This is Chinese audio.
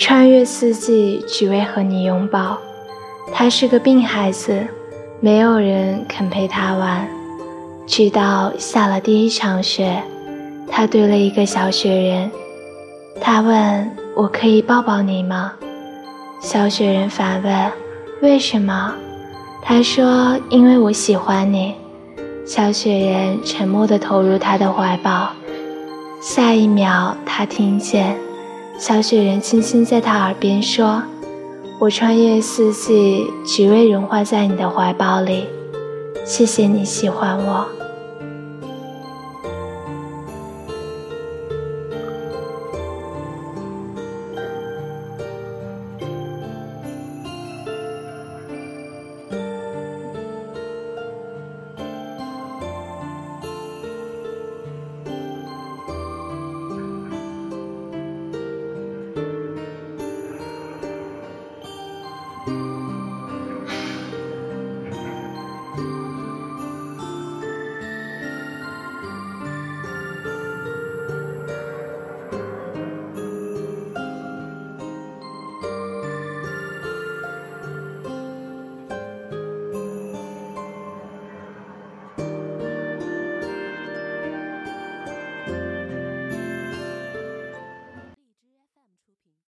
穿越四季，只为和你拥抱。他是个病孩子，没有人肯陪他玩。直到下了第一场雪，他堆了一个小雪人。他问：“我可以抱抱你吗？”小雪人反问：“为什么？”他说：“因为我喜欢你。”小雪人沉默地投入他的怀抱。下一秒，他听见小雪人轻轻在他耳边说：“我穿越四季，只为融化在你的怀抱里。谢谢你喜欢我。”